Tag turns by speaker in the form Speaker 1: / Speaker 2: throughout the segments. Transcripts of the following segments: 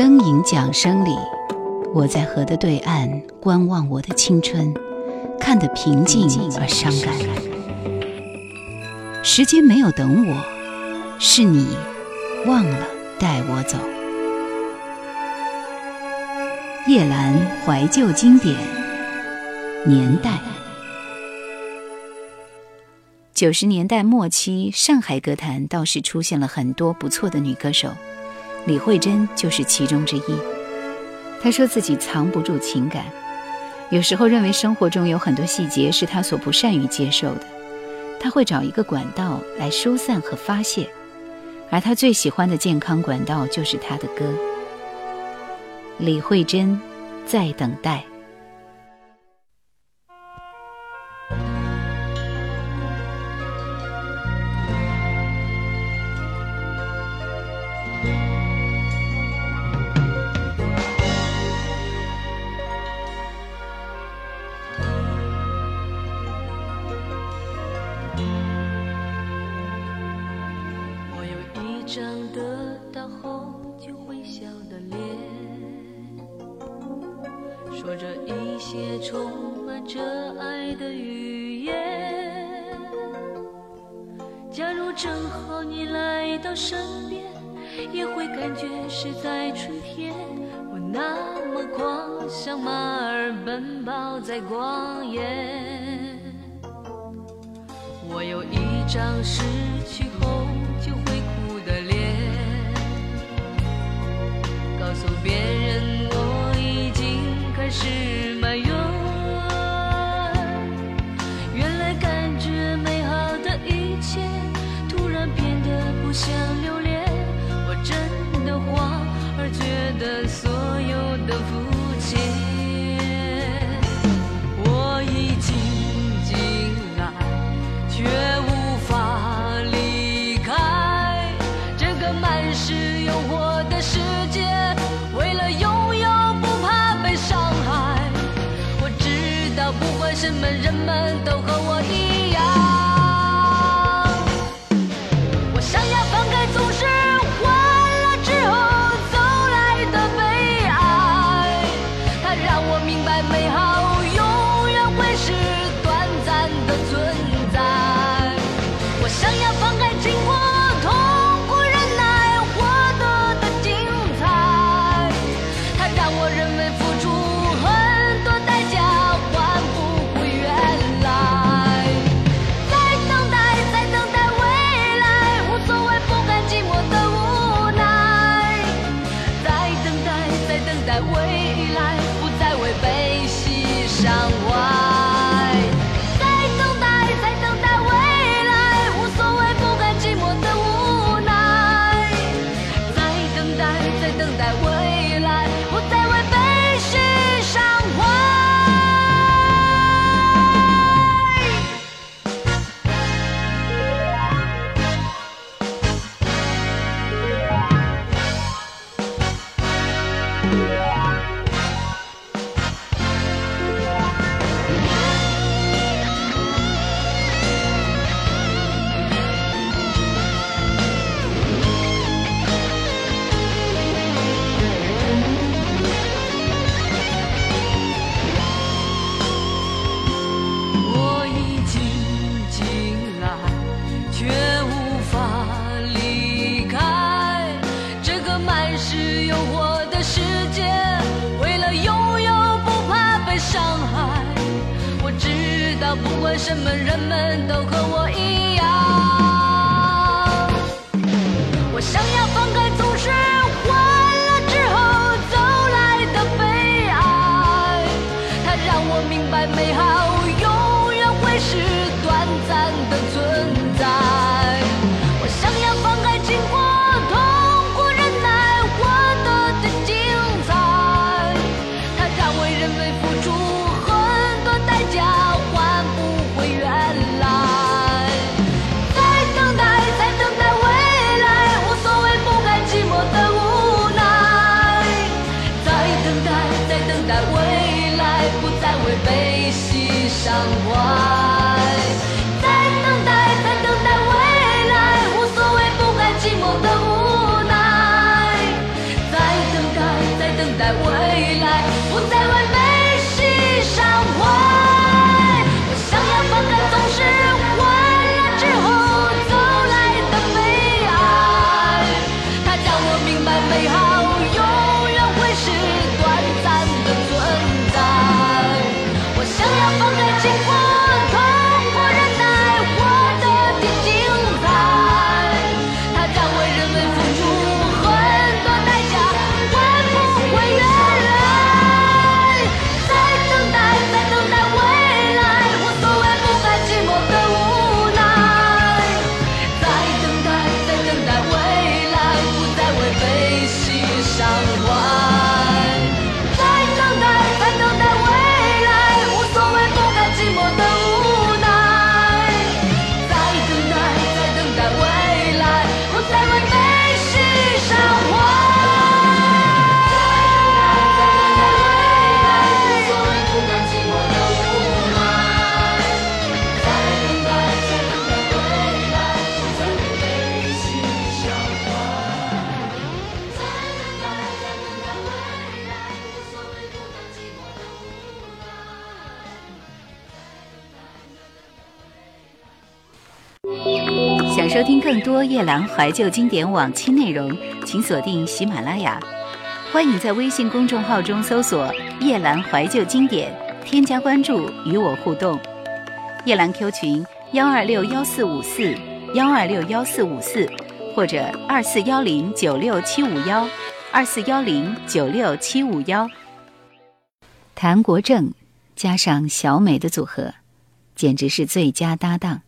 Speaker 1: 灯影桨声里，我在河的对岸观望我的青春，看得平静而伤感。时间没有等我，是你忘了带我走。叶兰怀旧经典年代：九十年代末期，上海歌坛倒是出现了很多不错的女歌手。李慧珍就是其中之一。她说自己藏不住情感，有时候认为生活中有很多细节是她所不善于接受的，她会找一个管道来疏散和发泄，而她最喜欢的健康管道就是她的歌。李慧珍，在等待。
Speaker 2: 奔跑在旷野，我有一
Speaker 1: 张失去。夜兰怀旧经典往期内容，请锁定喜马拉雅。欢迎在微信公众号中搜索“夜兰怀旧经典”，添加关注与我互动。夜兰 Q 群：幺二六幺四五四幺二六幺四五四，或者二四幺零九六七五幺二四幺零九六七五幺。谭国正加上小美的组合，简直是最佳搭档。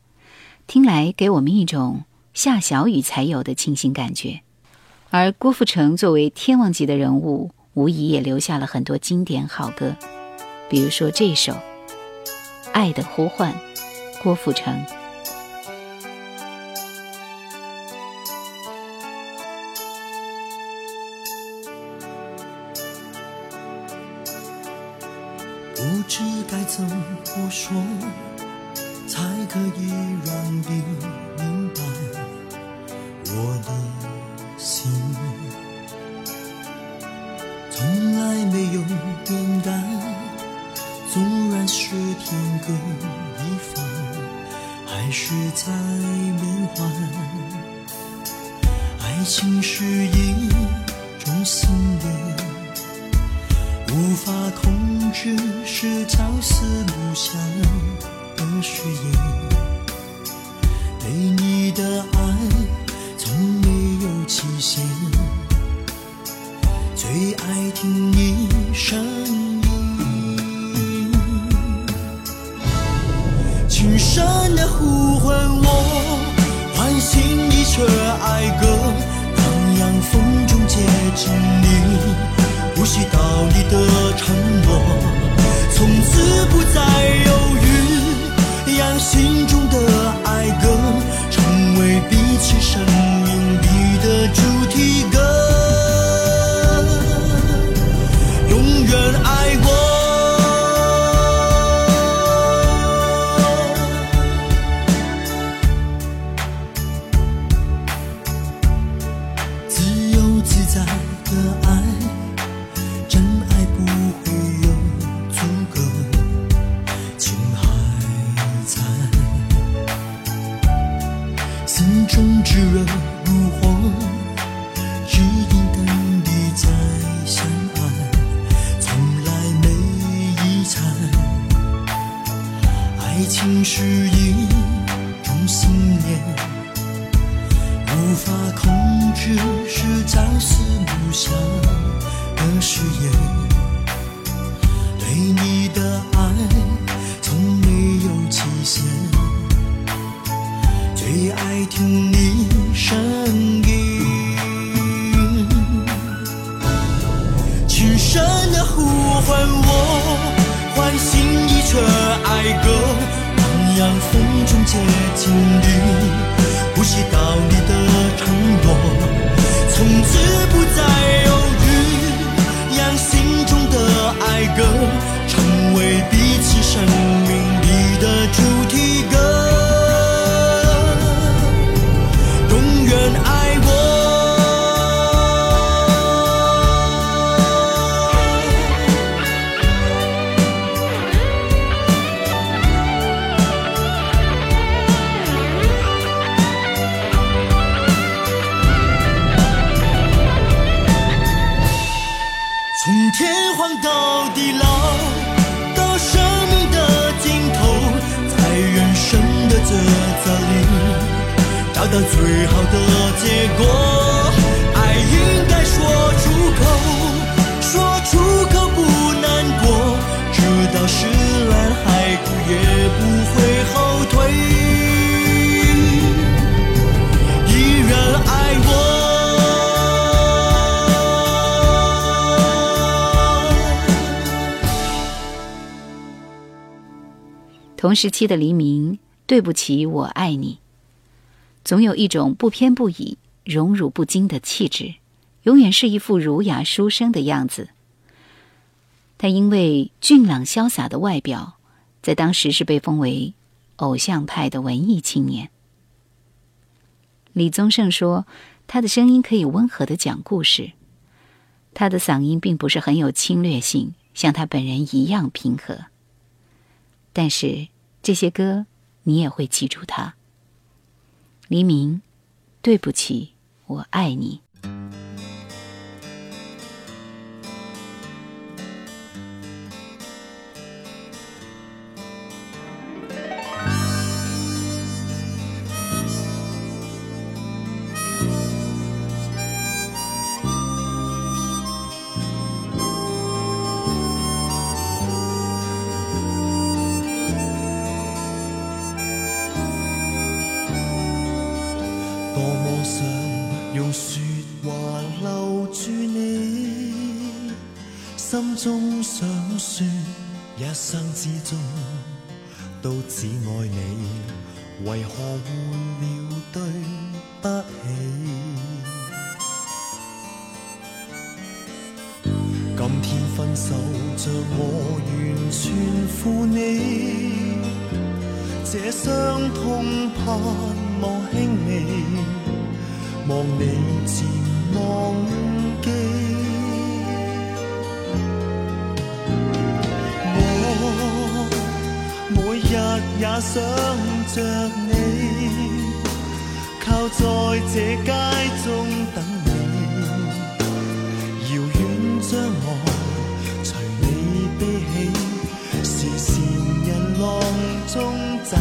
Speaker 1: 听来给我们一种下小雨才有的清新感觉，而郭富城作为天王级的人物，无疑也留下了很多经典好歌，比如说这首《爱的呼唤》，郭富城。
Speaker 3: 不知该怎么说。才可以让你直到石烂海枯也不会后退，依然爱我。
Speaker 1: 同时期的黎明，对不起，我爱你。总有一种不偏不倚、荣辱不惊的气质，永远是一副儒雅书生的样子。他因为俊朗潇洒的外表，在当时是被封为偶像派的文艺青年。李宗盛说，他的声音可以温和的讲故事，他的嗓音并不是很有侵略性，像他本人一样平和。但是这些歌，你也会记住他。黎明，对不起，我爱你。
Speaker 3: 了對不起？今天分手，像我完全負你。這傷痛盼望輕微，望你漸忘記。我每日也想着你，在这街中等你，遥远张望，随你悲喜，視線人浪中找。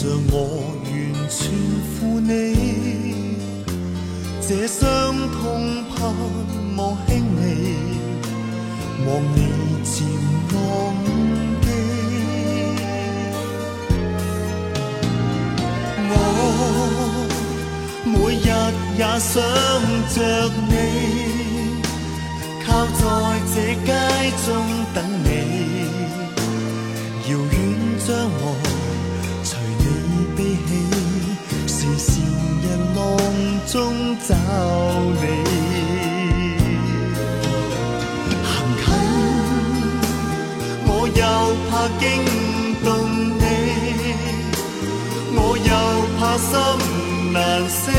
Speaker 3: 手，像我完全負你，這傷痛盼望輕微，望你渐忘记。我每日也想着你，靠在這街中等你。遙遠將我中找你。行近我又怕惊动你，我又怕心难死，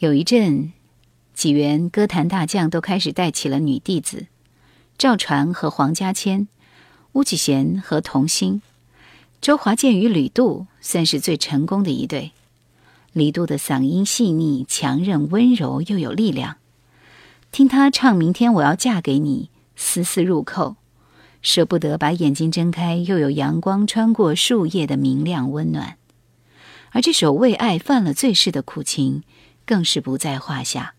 Speaker 1: 有一阵，几员歌坛大将都开始带起了女弟子，赵传和黄家千，巫启贤和童心，周华健与吕杜算是最成功的一对。李杜的嗓音细腻、强韧、温柔又有力量，听他唱《明天我要嫁给你》，丝丝入扣，舍不得把眼睛睁开，又有阳光穿过树叶的明亮温暖。而这首为爱犯了罪式的苦情，更是不在话下。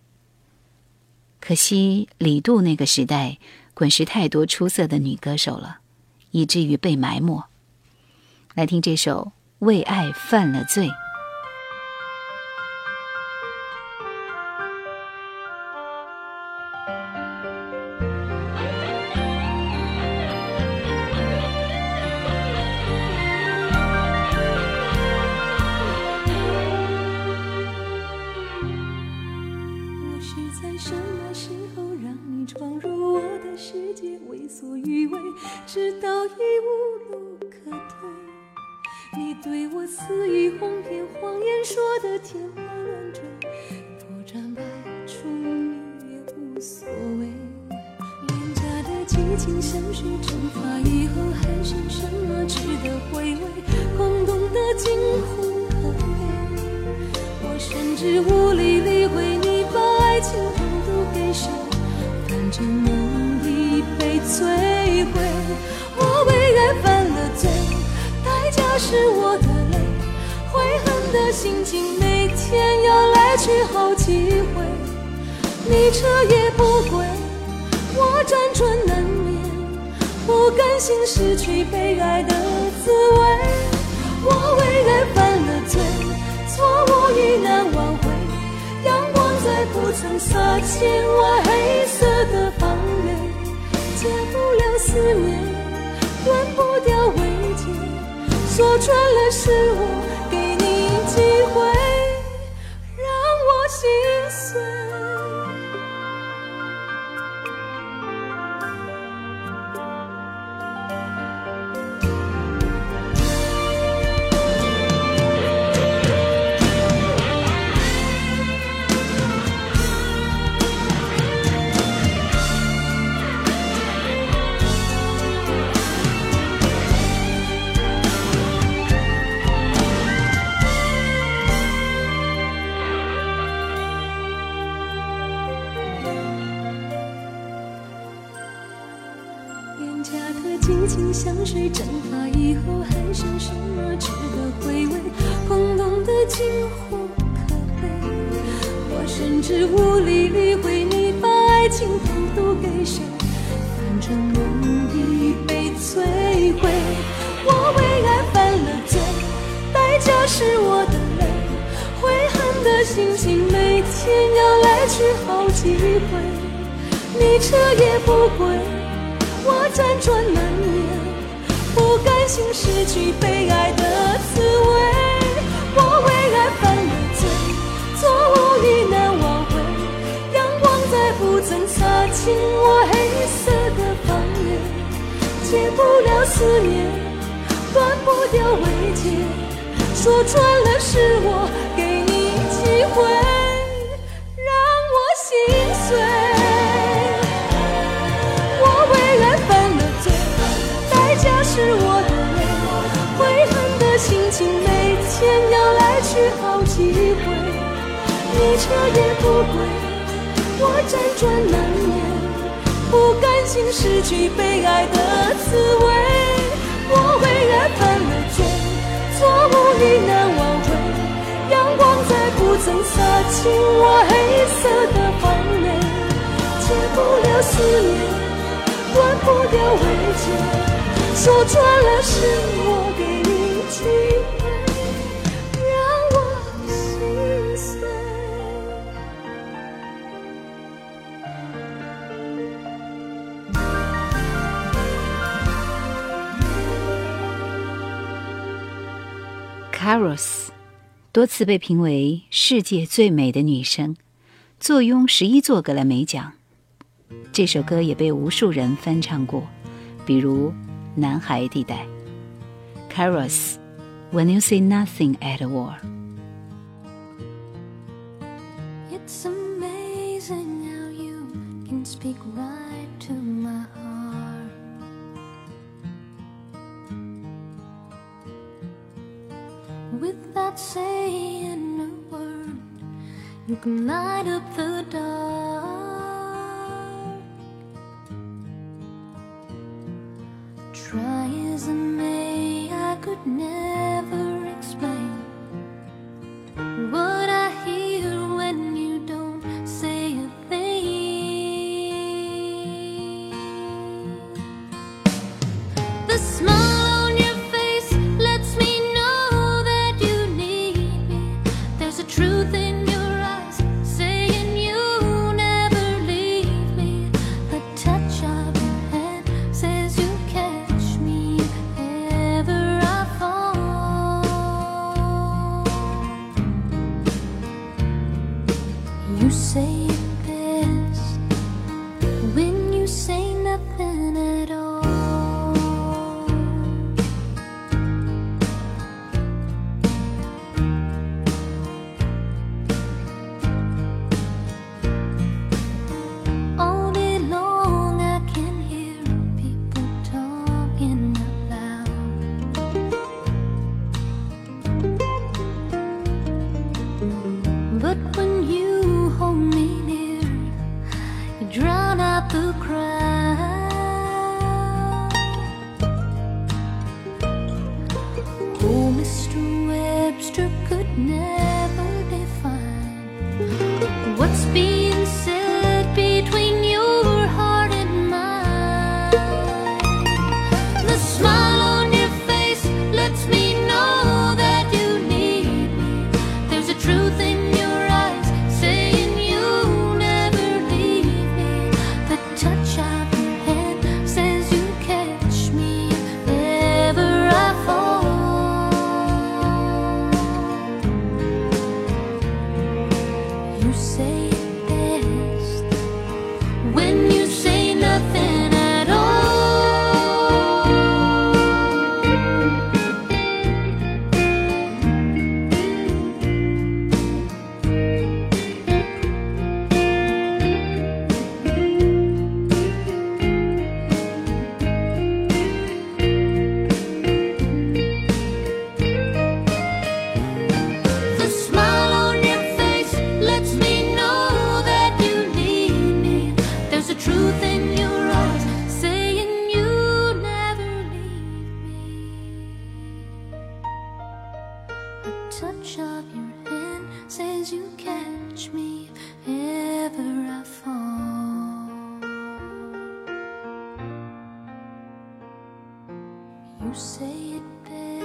Speaker 1: 可惜李杜那个时代滚石太多出色的女歌手了，以至于被埋没。来听这首《为爱犯了罪》。
Speaker 4: 肆意哄骗，谎言说的天花乱坠，破绽百出，你也无所谓。廉价的激情香水蒸发以后，还剩什么值得回味？空洞的惊呼和悲，我甚至无力理会你把爱情投入给谁。反正梦已被摧毁，我为爱犯了罪，代价是我的泪。悔恨的心情每天要来去好几回，你彻夜不归。我辗转难眠，不甘心失去被爱的滋味。我为爱犯了罪，错误已难挽回。阳光再不曾洒进我黑色的房内，戒不了思念，断不掉慰藉。说穿了是我会，让我心碎。彻夜不归。我辗转难眠，不甘心失去被爱的滋味。我为爱犯了罪，错误已难挽回。阳光再不曾擦进我黑色的房内，戒不了思念，断不掉慰藉。说穿了是我给你机会，让我心碎。彻夜不归，我辗转难眠，不甘心失去被爱的滋味。我为爱犯了罪，错误已难挽回。阳光再不曾洒进我黑色的房内，戒不了思念，断不掉慰藉。说穿了是我给你
Speaker 1: Caros 多次被评为世界最美的女生，坐拥十一座格莱美奖。这首歌也被无数人翻唱过，比如。男孩地带，Caros。When you say nothing at all.
Speaker 4: It's amazing how you can speak right Without saying a word, you can light up the dark. Try as I may, I could never say it better.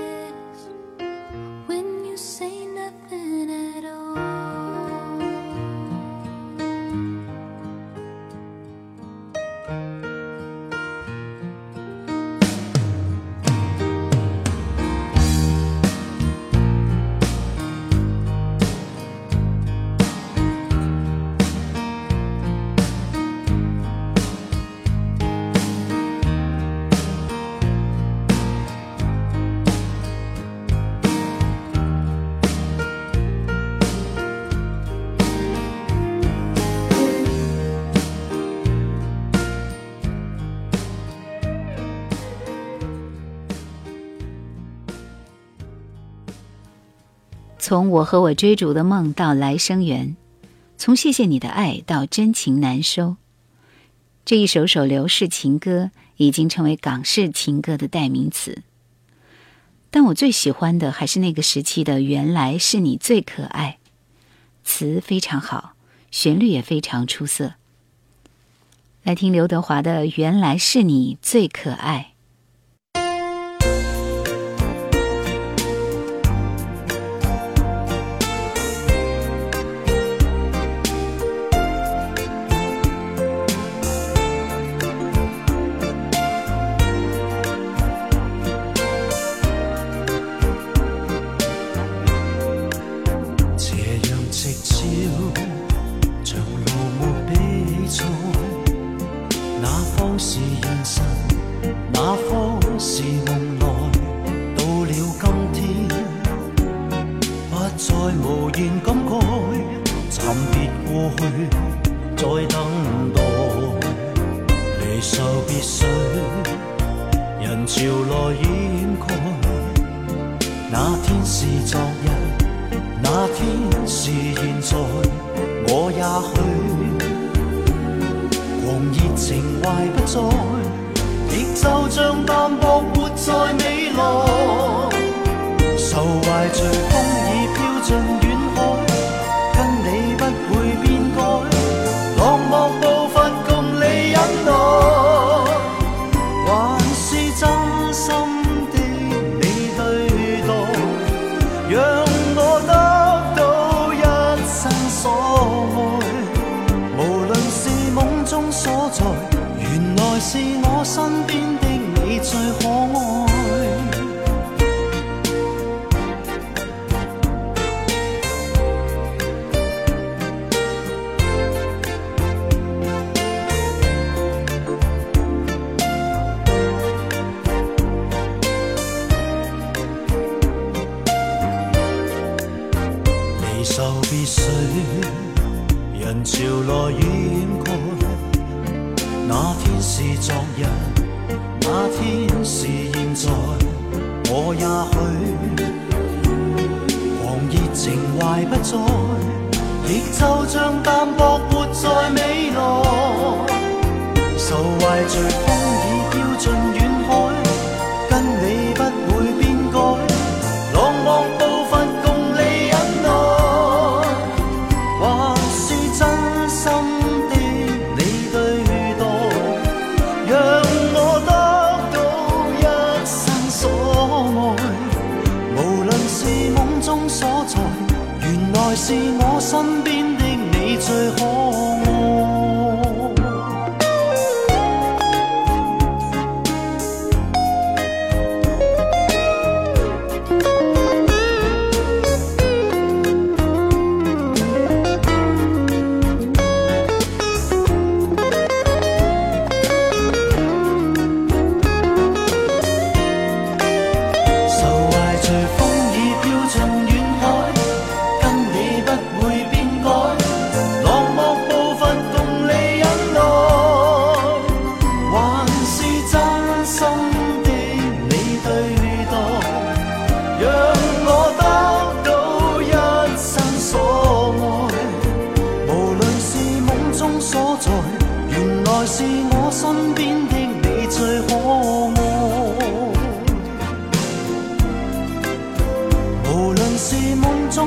Speaker 3: 从我和我追逐的梦到来生缘。从谢谢你的爱到真情难收。这一首首流逝情歌已经成为港式情歌的代名词。但我最喜欢的还是那个时期的原来是你最可爱。词非常好旋律也非常出色。来听刘德华的原来是你最可爱。
Speaker 5: 天是现在，我也许狂热情怀不再，
Speaker 3: 亦就像淡薄活在未来，受怀最。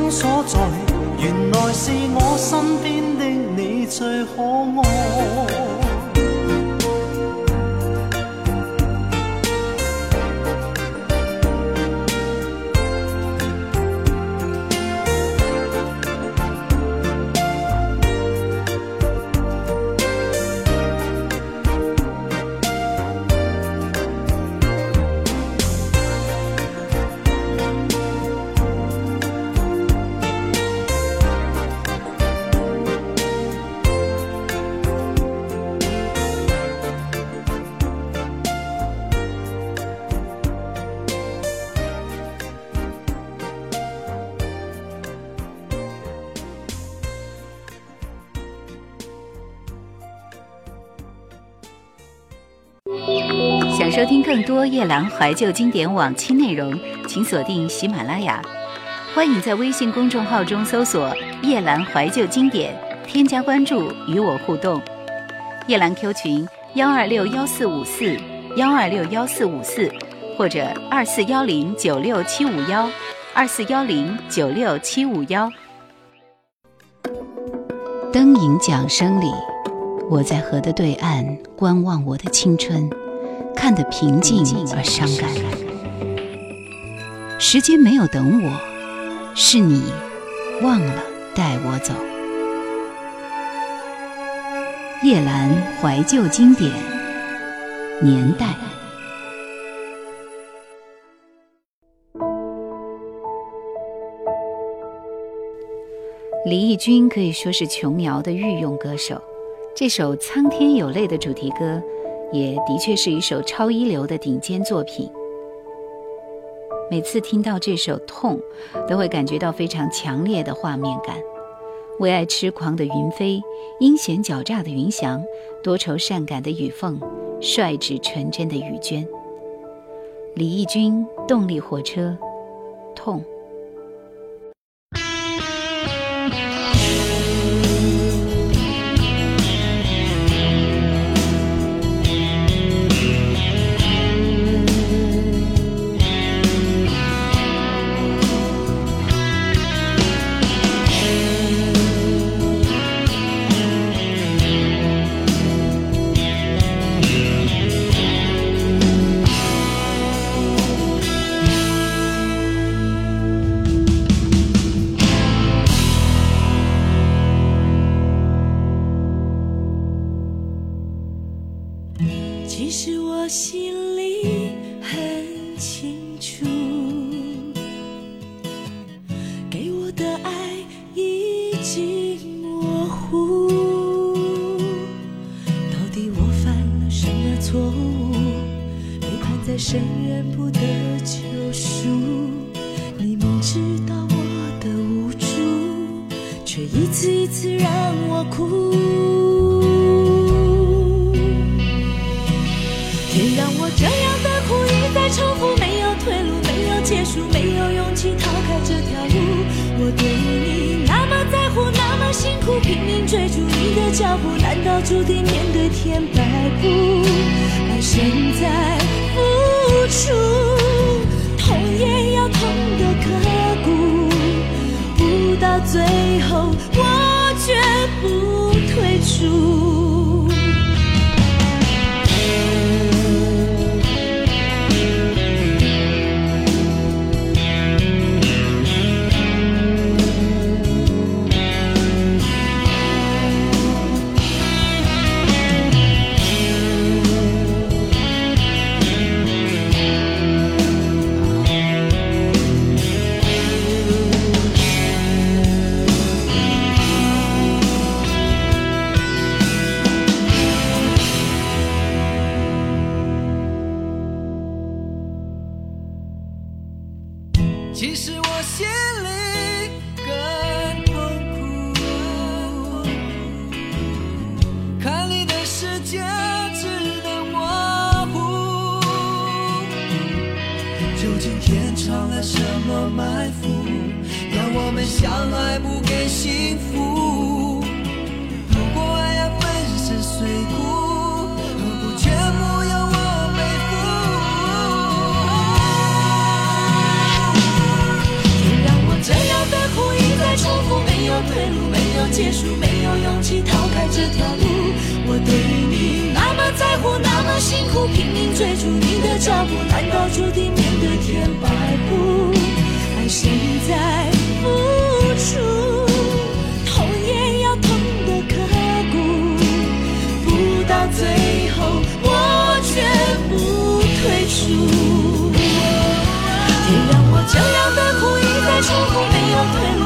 Speaker 3: 所在，原来是我身边的你最可爱。
Speaker 1: 多夜兰怀旧经典往期内容，请锁定喜马拉雅。欢迎在微信公众号中搜索“夜兰怀旧经典”，添加关注与我互动。夜兰 Q 群幺二六幺四五四幺二六幺四五四，或者二四幺零九六七五幺二四幺零九六七五幺。灯影桨声里，我在河的对岸观望我的青春，看得平静而伤感。时间没有等我，是你忘了带我走。叶兰怀旧经典年代。李翊君可以说是琼瑶的御用歌手，这首《苍天有泪》的主题歌，也的确是一首超一流的顶尖作品。每次听到这首《痛》，都会感觉到非常强烈的画面感。为爱痴狂的云飞，阴险狡诈的云翔，多愁善感的雨凤，率直纯真的雨娟。李翊君动力火车，痛。
Speaker 4: 什么错误？背叛在深渊不得救赎。你明知道我的无助，却一次一次让我哭。苦，
Speaker 6: 拼命追逐你的脚步，难道注定面对天摆布？爱身在付出，痛也要痛得刻骨，不到最后我绝不退出。
Speaker 7: 埋伏，让我们相爱不给幸福？如果爱要粉身碎骨，何不全部由我背负？
Speaker 6: 别让我这样的苦一再重复，没有退路，没有结束，没有勇气逃开这条路。我对你那么在乎，那么辛苦，拼命追逐你的脚步，难道注定面对天摆布？爱身在付出，痛也要痛得刻骨，不到最后我绝不退出。天让我这样的苦一再重复，没有退路，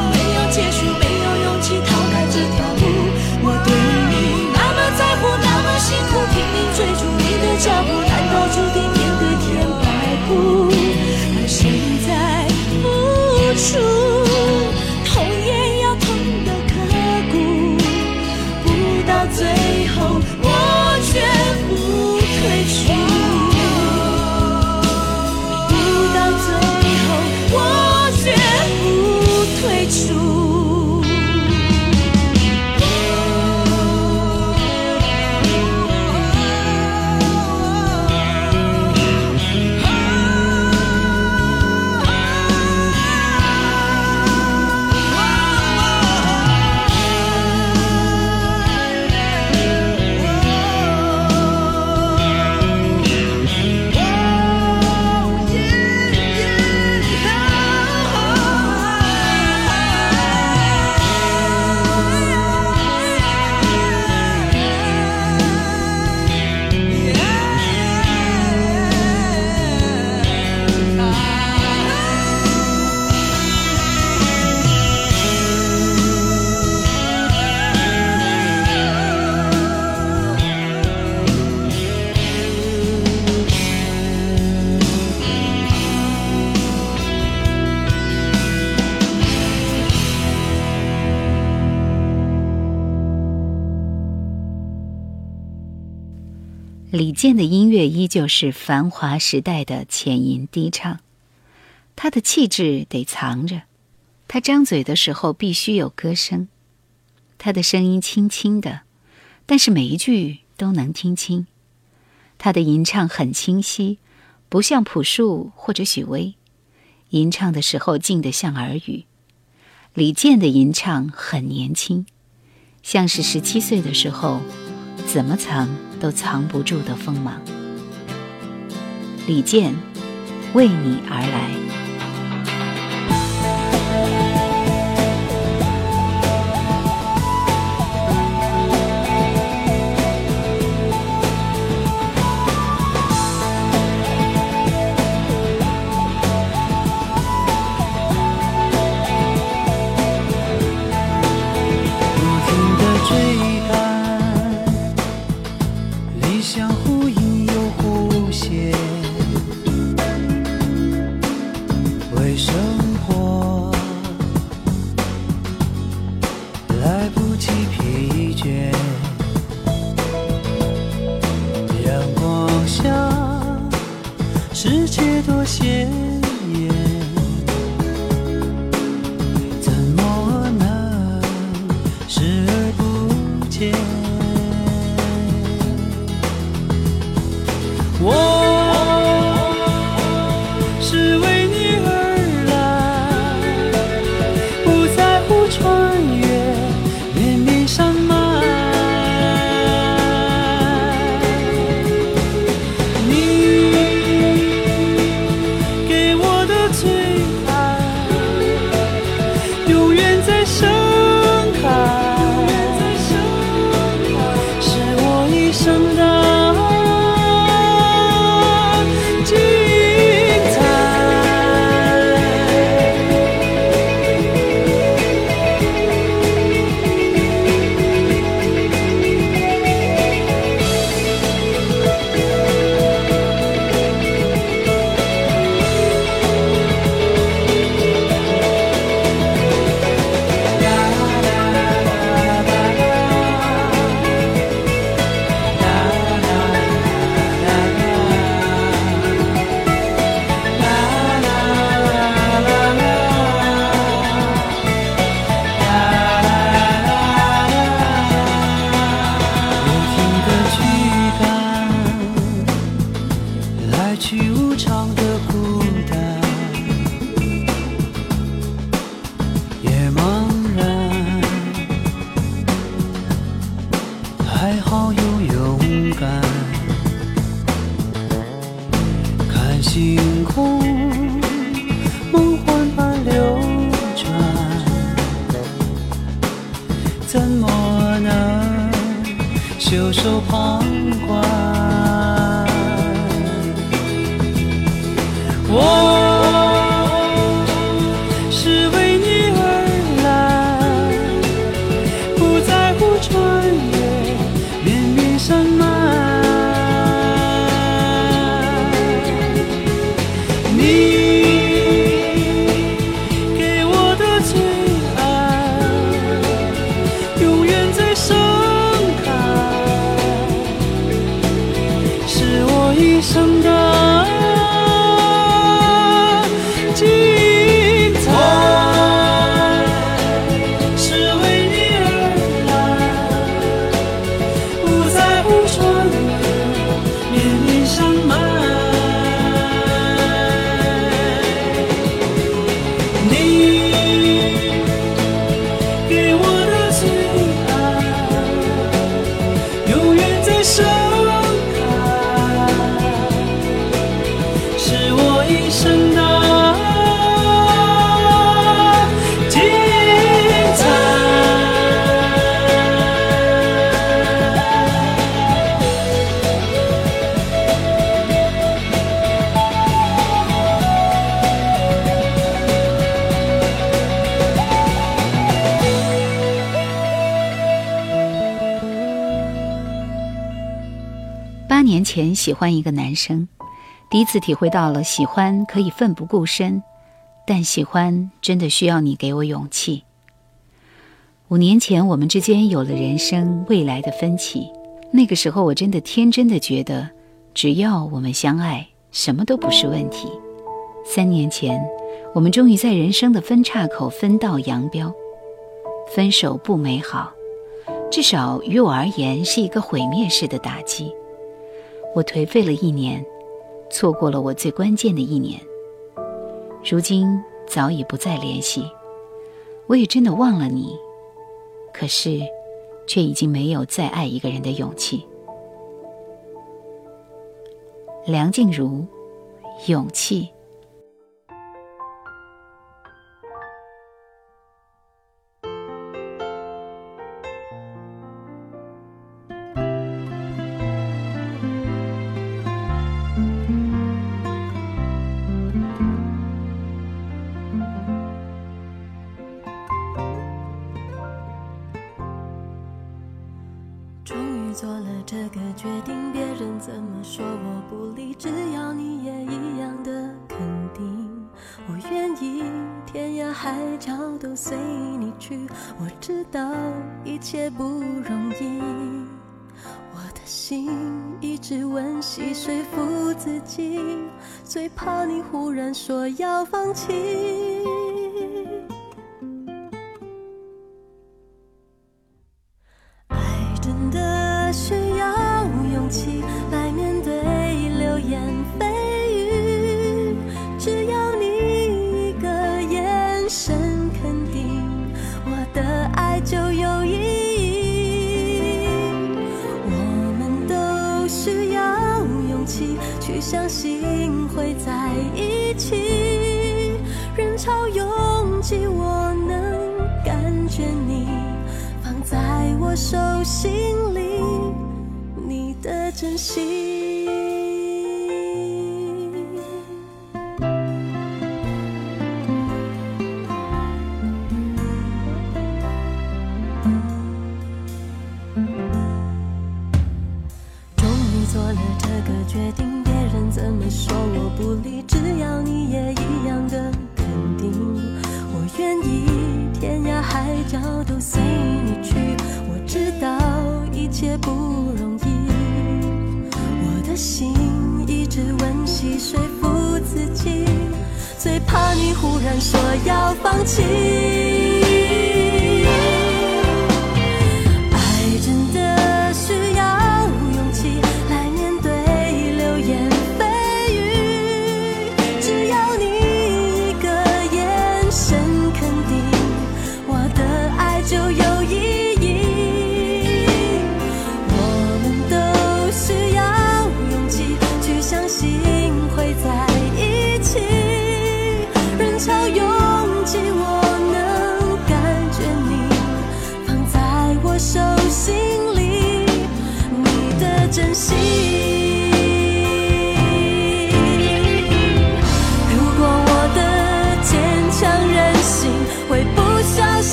Speaker 1: 健的音乐依旧是繁华时代的浅吟低唱，他的气质得藏着，他张嘴的时候必须有歌声，他的声音轻轻的，但是每一句都能听清，他的吟唱很清晰，不像朴树或者许巍，吟唱的时候静得像耳语。李健的吟唱很年轻，像是十七岁的时候，怎么藏都藏不住的锋芒。李健，为你而来。前喜欢一个男生，第一次体会到了喜欢可以奋不顾身，但喜欢真的需要你给我勇气。五年前我们之间有了人生未来的分歧，那个时候我真的天真的觉得，只要我们相爱，什么都不是问题。三年前，我们终于在人生的分岔口分道扬镳。分手不美好，至少于我而言是一个毁灭式的打击。我颓废了一年，错过了我最关键的一年。如今早已不再联系，我也真的忘了你，可是，却已经没有再爱一个人的勇气。梁静茹，勇气。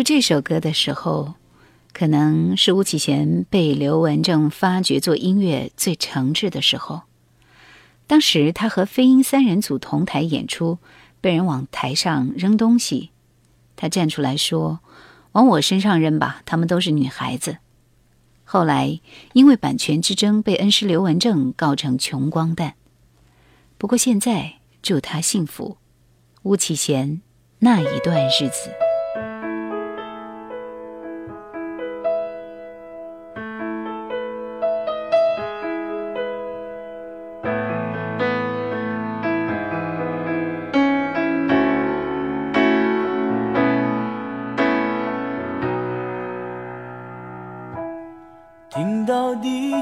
Speaker 1: 出这首歌的时候，可能是巫启贤被刘文正发掘做音乐最诚挚的时候。当时他和飞鹰三人组同台演出，被人往台上扔东西，他站出来说：“往我身上扔吧，她们都是女孩子。”后来因为版权之争，被恩师刘文正告成穷光蛋。不过现在祝他幸福，巫启贤那一段日子。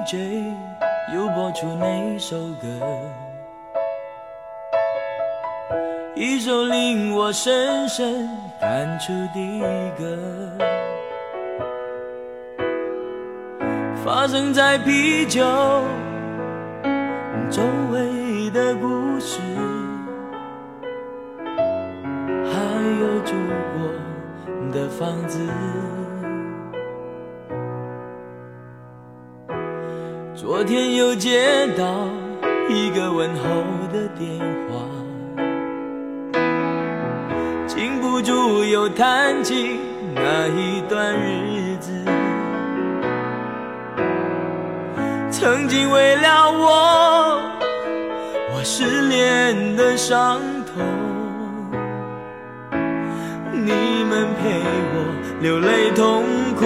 Speaker 8: DJ 又播出那首歌，一首令我深深感触的歌，发生在啤酒周围的故事，还有住过的房子。昨天又接到一个问候的电话，禁不住又谈起那一段日子。曾经为了我，我失恋的伤痛，你们陪我流泪痛哭。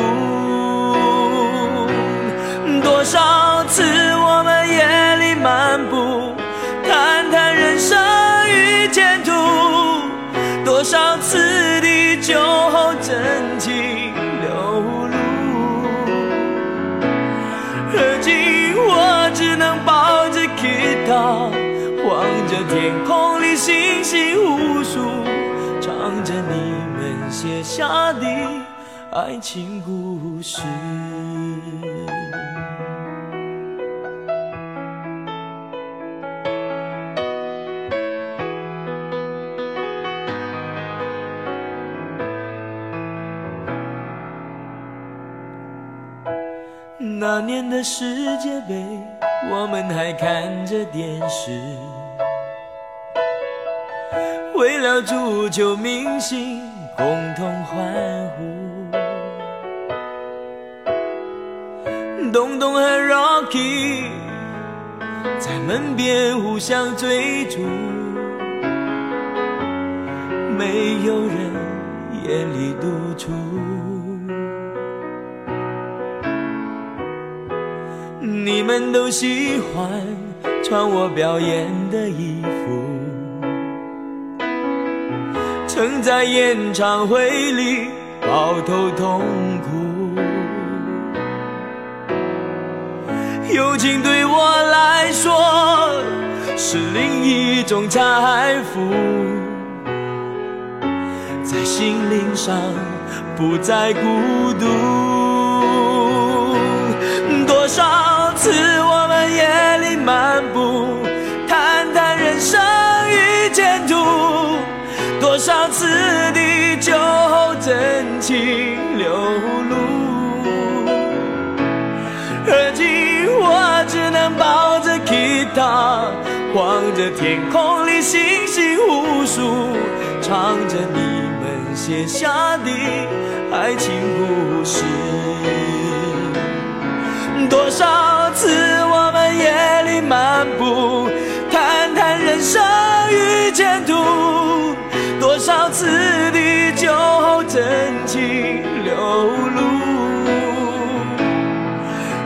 Speaker 8: 多少次我们夜里漫步，谈谈人生与前途。多少次的酒后真情流露，如今我只能抱着吉他，望着天空里星星无数，唱着你们写下的爱情故事。那年的世界杯，我们还看着电视，为了足球明星共同欢呼。东东和 Rocky 在门边互相追逐，没有人眼里独处。你们都喜欢穿我表演的衣服，曾在演唱会里抱头痛哭。友情对我来说是另一种财富，在心灵上不再孤独。漫步，谈谈人生与前途；多少次的酒后真情流露。而今我只能抱着吉他，望着天空里星星无数，唱着你们写下的爱情故事。多少真情流露。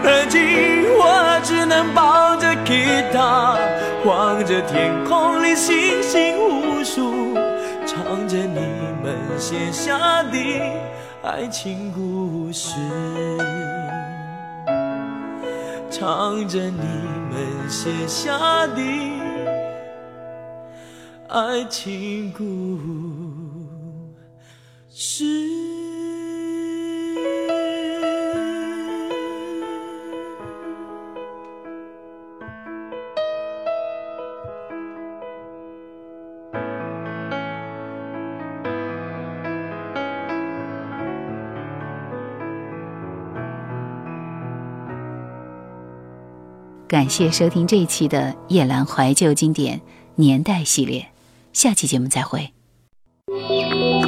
Speaker 8: 而今我只能抱着吉他，望着天空里星星无数，唱着你们写下的爱情故事。唱着你们写下的爱情故事。
Speaker 1: 是感谢收听这一期的夜阑怀旧经典年代系列，下期节目再会。